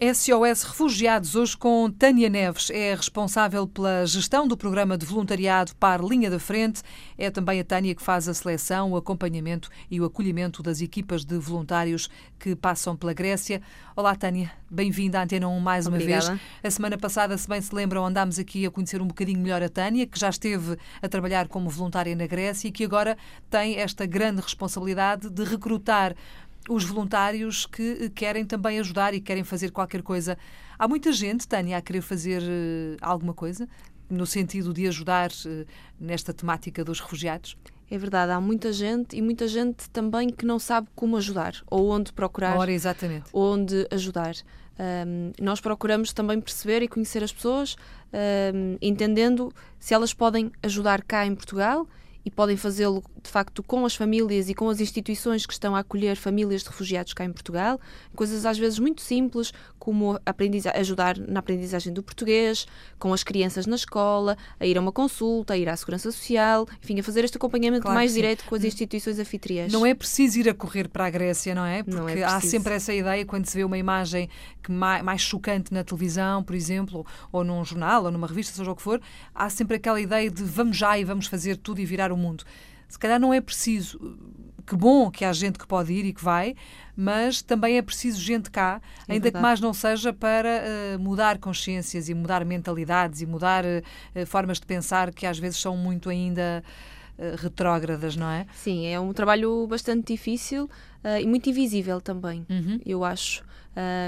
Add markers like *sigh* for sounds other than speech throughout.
SOS Refugiados, hoje com Tânia Neves, é responsável pela gestão do programa de voluntariado para Linha da Frente. É também a Tânia que faz a seleção, o acompanhamento e o acolhimento das equipas de voluntários que passam pela Grécia. Olá, Tânia, bem-vinda à Antena 1 mais Obrigada. uma vez. A semana passada, se bem se lembram, andámos aqui a conhecer um bocadinho melhor a Tânia, que já esteve a trabalhar como voluntária na Grécia e que agora tem esta grande responsabilidade de recrutar os voluntários que querem também ajudar e querem fazer qualquer coisa. Há muita gente, Tânia, a querer fazer uh, alguma coisa no sentido de ajudar uh, nesta temática dos refugiados? É verdade, há muita gente e muita gente também que não sabe como ajudar ou onde procurar. Ora, exatamente. Onde ajudar. Um, nós procuramos também perceber e conhecer as pessoas, um, entendendo se elas podem ajudar cá em Portugal e podem fazê-lo de facto com as famílias e com as instituições que estão a acolher famílias de refugiados cá em Portugal, coisas às vezes muito simples, como ajudar na aprendizagem do português, com as crianças na escola, a ir a uma consulta, a ir à segurança social, enfim, a fazer este acompanhamento claro mais direto com as instituições anfitriãs. Não é preciso ir a correr para a Grécia, não é? Não é Porque há sempre essa ideia quando se vê uma imagem que mais, mais chocante na televisão, por exemplo, ou num jornal, ou numa revista, seja o que for, há sempre aquela ideia de vamos já e vamos fazer tudo e virar o mundo. Se calhar não é preciso. Que bom que há gente que pode ir e que vai, mas também é preciso gente cá, É ainda verdade. que mais não seja para uh, mudar consciências e mudar mentalidades e mudar uh, formas de pensar que às vezes são muito ainda uh, retrógradas, não é? Sim, é um trabalho bastante difícil e muito invisível também, uhum. eu acho.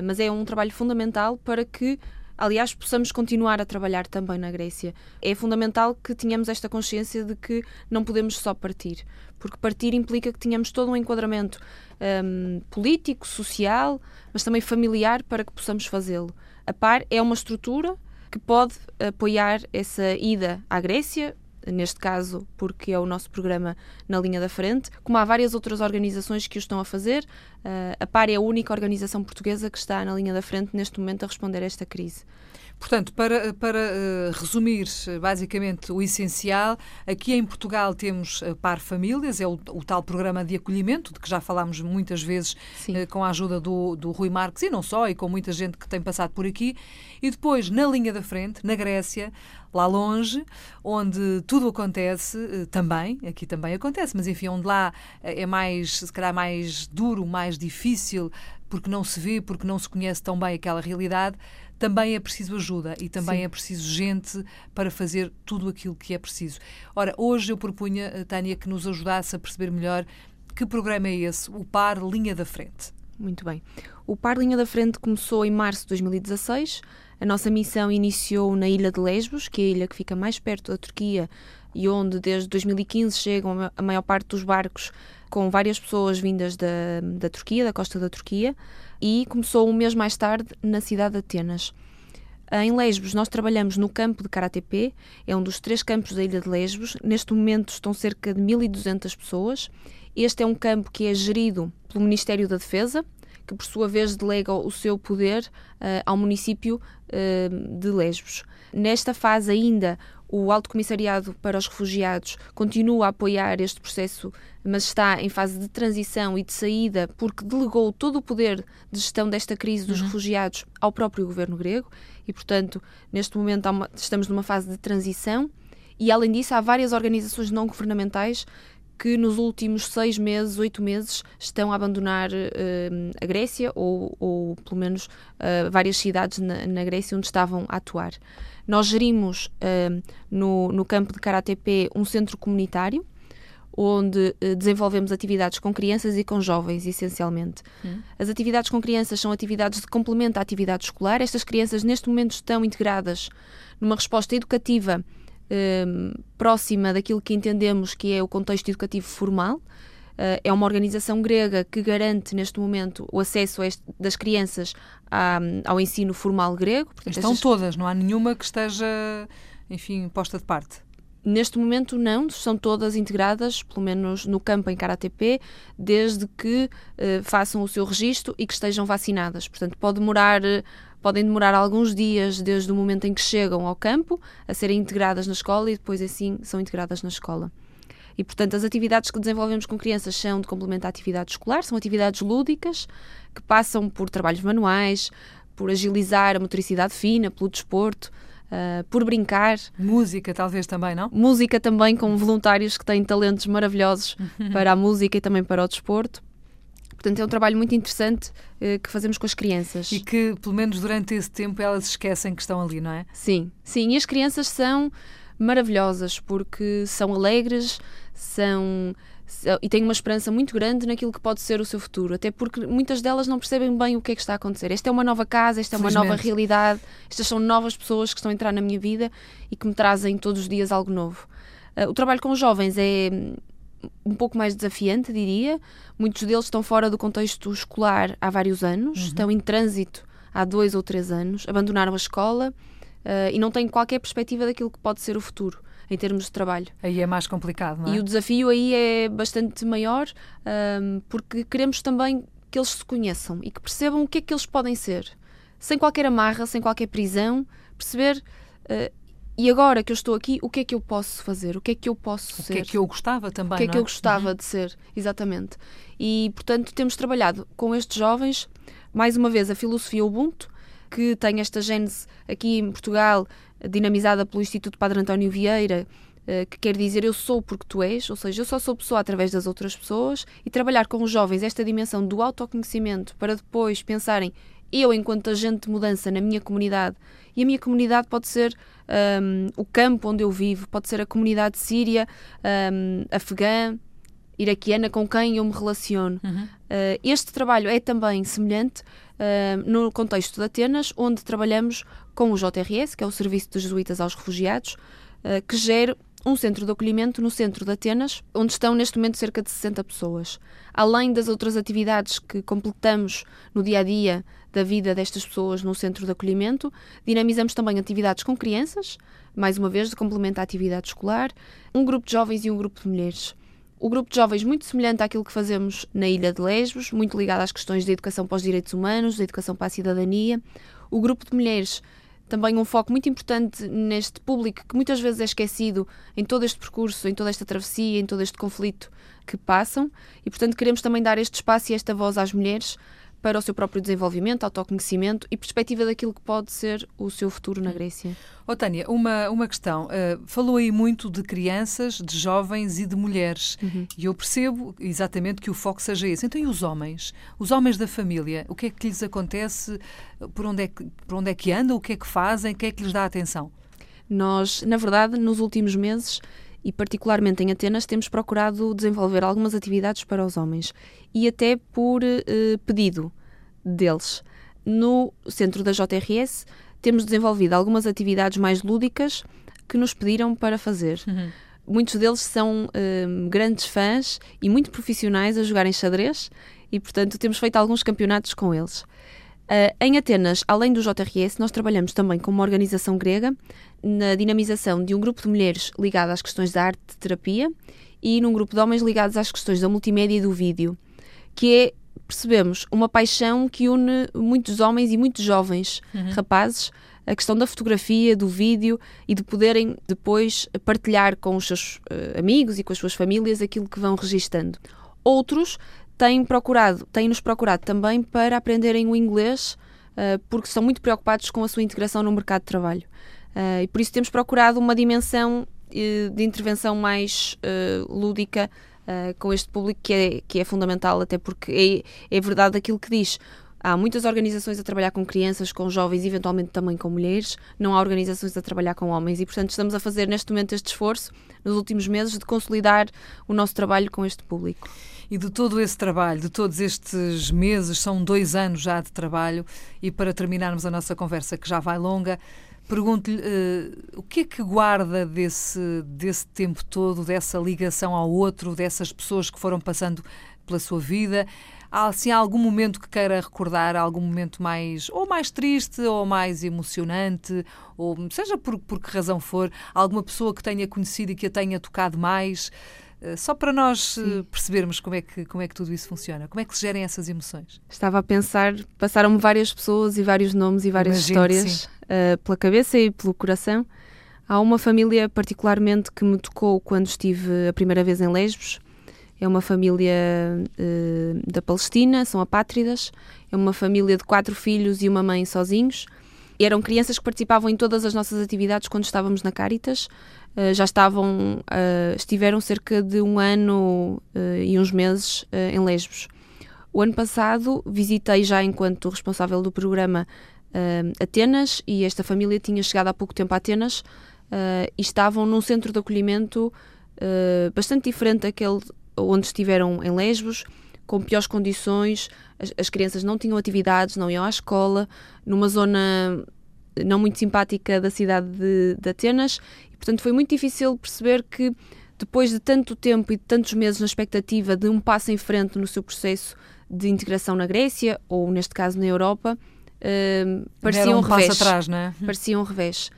mas é um trabalho fundamental para que aliás, possamos continuar a trabalhar também na Grécia. É fundamental que tenhamos esta consciência de que não podemos só partir, porque partir implica que tenhamos todo um enquadramento um, político, social, mas também familiar para que possamos fazê-lo. A PAR é uma estrutura que pode apoiar essa ida à Grécia, neste caso porque é o nosso programa na linha da frente, como há várias outras organizações que o estão a fazer. Uh, a PAR é a única organização portuguesa que está na linha da frente neste momento a responder a esta crise. Portanto, para, para uh, resumir basicamente o essencial, aqui em Portugal temos uh, Par Famílias, é o, o, tal programa de acolhimento, de que já falámos muitas vezes uh, com a ajuda do, do Rui Marques e não só, e com muita gente que tem passado por aqui. E depois, na linha da frente, na Grécia, lá longe, onde tudo acontece também, aqui também acontece, mas enfim, onde lá é mais, se calhar, mais duro, mais difícil, porque não se vê, porque não se conhece tão bem aquela realidade, também é preciso ajuda e também Sim. é preciso gente para fazer tudo aquilo que é preciso. Ora, hoje eu propunha, Tânia, que nos ajudasse a perceber melhor que programa é esse, o PAR Linha da Frente. Muito bem. O PAR Linha da Frente começou em março de 2016. A nossa missão iniciou na ilha de Lesbos, que é a ilha que fica mais perto da Turquia e onde desde 2015 chegam a maior parte dos barcos com várias pessoas vindas da, da Turquia, da costa da Turquia, e começou um mês mais tarde na cidade de Atenas. Em Lesbos, nós trabalhamos no campo de Karatepe, é um dos três campos da ilha de Lesbos. Neste momento estão cerca de 1.200 pessoas. Este é um campo que é gerido pelo Ministério da Defesa, que por sua vez delega o seu poder uh, ao município uh, de Lesbos. Nesta fase ainda, o Alto Comissariado para os Refugiados continua a apoiar este processo, mas está em fase de transição e de saída, porque delegou todo o poder de gestão desta crise dos uhum. refugiados ao próprio governo grego e, portanto, neste momento uma, estamos numa fase de transição. E, além disso, há várias organizações não governamentais que nos últimos seis meses, oito meses, estão a abandonar uh, a Grécia ou, ou pelo menos, uh, várias cidades na, na, Grécia onde estavam a atuar. Nós gerimos uh, no, no campo de Karatepe um centro comunitário onde desenvolvemos atividades com crianças e com jovens, essencialmente. Hum. As atividades com crianças são atividades de complemento à atividade escolar. Estas crianças, neste momento, estão integradas numa resposta educativa um, próxima daquilo que entendemos que é o contexto educativo formal. Uh, é uma organização grega que garante neste momento o acesso este, das crianças à, ao ensino formal grego. Portanto, Estão estas... todas, não há nenhuma que esteja, enfim, posta de parte. Neste momento não, são todas integradas, pelo menos no campo em Karatepe, desde que uh, façam o seu registro e que estejam vacinadas. Portanto, pode demorar podem demorar alguns dias desde o momento em que chegam ao campo a serem integradas na escola e depois assim são integradas na escola. E, portanto, as atividades que desenvolvemos com crianças são de complemento à atividade escolar, são atividades lúdicas que passam por trabalhos manuais, por agilizar a motricidade fina, pelo desporto, uh, por brincar. Música, talvez também, não? Música também, com voluntários que têm talentos maravilhosos *laughs* para a música e também para o desporto. Portanto, é um trabalho muito interessante uh, que fazemos com as crianças. E que, pelo menos durante esse tempo, elas esquecem que estão ali, não é? Sim, sim. E as crianças são maravilhosas porque são alegres, são e têm uma esperança muito grande naquilo que pode ser o seu futuro, até porque muitas delas não percebem bem o que é que está a acontecer. Esta é uma nova casa, esta é uma nova realidade, estas são novas pessoas que estão a entrar na minha vida e que me trazem todos os dias algo novo. Uh, o trabalho com os jovens é um pouco mais desafiante, diria. Muitos deles estão fora do contexto escolar há vários anos, uhum. estão em trânsito há dois ou três anos, abandonaram a escola uh, e não têm qualquer perspectiva daquilo que pode ser o futuro em termos de trabalho. Aí é mais complicado, não é? E o desafio aí é bastante maior, um, porque queremos também que eles se conheçam e que percebam o que é que eles podem ser, sem qualquer amarra, sem qualquer prisão, perceber. Uh, e agora que eu estou aqui, o que é que eu posso fazer? O que é que eu posso o ser? O que é que eu gostava também? O que é que é? eu gostava uhum. de ser? Exatamente. E, portanto, temos trabalhado com estes jovens, mais uma vez, a filosofia Ubuntu, que tem esta gênese aqui em Portugal dinamizada pelo Instituto Padre António Vieira, eh, que quer dizer eu sou porque tu és, ou seja, eu só sou pessoa através das outras pessoas, e trabalhar com os jovens esta dimensão do autoconhecimento para depois pensarem eu, enquanto agente de mudança na minha comunidade, e a minha comunidade pode ser um, o campo onde eu vivo, pode ser a comunidade síria, um, afegã, iraquiana com quem eu me relaciono. Uhum. Uh, este trabalho é também semelhante uh, no contexto de Atenas, onde trabalhamos com o JRS, que é o Serviço dos Jesuítas aos Refugiados, uh, que gera um centro de acolhimento no centro de Atenas, onde estão neste momento cerca de 60 pessoas. Além das outras atividades que completamos no dia a dia da vida destas pessoas no centro de acolhimento, dinamizamos também atividades com crianças, mais uma vez de complemento à atividade escolar, um grupo de jovens e um grupo de mulheres o grupo de jovens muito semelhante àquilo que fazemos na Ilha de Lesbos, muito ligado às questões de educação para os direitos humanos, de educação para a cidadania. O grupo de mulheres também um foco muito importante neste público que muitas vezes é esquecido em todo este percurso, em toda esta travessia, em todo este conflito que passam. E, portanto, queremos também dar este espaço e esta voz às mulheres para o seu próprio desenvolvimento, autoconhecimento e perspectiva daquilo que pode ser o seu futuro na Grécia. Oh, Tânia, uma, uma questão. Uh, falou aí muito de crianças, de jovens e de mulheres. Uhum. E eu percebo exatamente que o foco seja esse. Então, e os homens? Os homens da família? O que é que lhes acontece? Por onde é que, por onde é que andam? O que é que fazem? O que é que lhes dá atenção? Nós, na verdade, nos últimos meses e particularmente em Atenas temos procurado desenvolver algumas atividades para os homens e até por uh, pedido deles. No centro da JRS temos desenvolvido algumas atividades mais lúdicas que nos pediram para fazer. Uhum. Muitos deles são uh, grandes fãs e muito profissionais a jogarem xadrez e, portanto, temos feito alguns campeonatos com eles. Uh, em Atenas, além do JRS, nós trabalhamos também com uma organização grega na dinamização de um grupo de mulheres ligado às questões da arte de terapia e num grupo de homens ligados às questões da multimédia e do vídeo, que é, percebemos, uma paixão que une muitos homens e muitos jovens uhum. rapazes a questão da fotografia, do vídeo e de poderem depois partilhar com os seus uh, amigos e com as suas famílias aquilo que vão registando. Outros têm procurado, têm-nos procurado também para aprenderem o inglês, uh, porque estão muito preocupados com a sua integração no mercado de trabalho. Uh, e por isso temos procurado uma dimensão uh, de intervenção mais lúdica com este público que é, que é fundamental, até porque é, é verdade aquilo que diz. Há muitas organizações a trabalhar com crianças, com jovens, eventualmente também com mulheres. Não há organizações a trabalhar com homens e, portanto, estamos a fazer neste momento este esforço, nos últimos meses, de consolidar o nosso trabalho com este público. E de todo esse trabalho, de todos estes meses, são dois anos já de trabalho, e para terminarmos a nossa conversa, que já vai longa, pergunto-lhe uh, o que é que guarda desse, desse tempo todo, dessa ligação ao outro, dessas pessoas que foram passando pela sua vida? Há assim, algum momento que queira recordar, algum momento mais ou mais triste ou mais emocionante, ou seja por, por que razão for, alguma pessoa que tenha conhecido e que a tenha tocado mais? Eh, só para nós eh, Sim. percebermos como é, que, como é que tudo isso funciona, como é que se gerem essas emoções. Estava a pensar, passaram-me várias pessoas e vários nomes e várias Imagino histórias uh, pela cabeça e pelo coração. Há uma família particularmente que me tocou quando estive a primeira vez em Lesbos. É uma família uh, da Palestina, são apátridas. É uma família de quatro filhos e uma mãe sozinhos. Eram crianças que participavam em todas as nossas atividades quando estávamos na Caritas. Uh, já estavam, uh, estiveram cerca de um ano e uns meses em Lesbos. O ano passado visitei já enquanto responsável do programa Atenas e esta família tinha chegado há pouco tempo a Atenas e estavam num centro de acolhimento bastante diferente daquele onde estiveram em Lesbos, com piores condições, as, as, crianças não tinham atividades, não iam à escola, numa zona não muito simpática da cidade de, de Atenas, e portanto foi muito difícil perceber que depois de tanto tempo e de tantos meses na expectativa de um passo em frente no seu processo de integração na Grécia, ou neste caso na Europa, uh, parecia um, um revés. Atrás, não é? *laughs* Parecia um revés.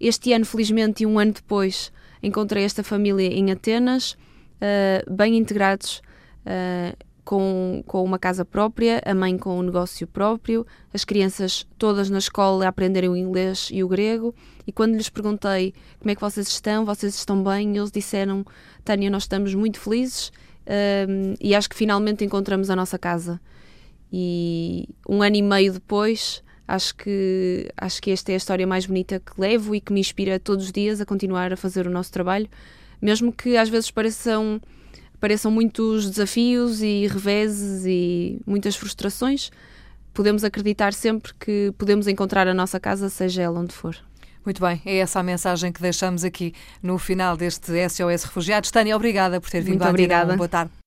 Este ano, felizmente, e um ano depois, encontrei esta família em Atenas, uh, bem integrados, uh, com, com uma casa própria, a mãe com um negócio próprio, as crianças todas na escola a aprenderem o inglês e o grego. E quando lhes perguntei como é que vocês estão, vocês estão bem, eles disseram: Tânia, nós estamos muito felizes uh, e acho que finalmente encontramos a nossa casa. E um ano e meio depois, acho que acho que esta é a história mais bonita que levo e que me inspira todos os dias a continuar a fazer o nosso trabalho mesmo que às vezes pareçam, pareçam muitos desafios e reveses e muitas frustrações, podemos acreditar sempre que podemos encontrar a nossa casa, seja ela onde for. Muito bem, é essa a mensagem que deixamos aqui no final deste SOS Refugiados. Tânia, obrigada por ter vindo Muito obrigada. Boa tarde.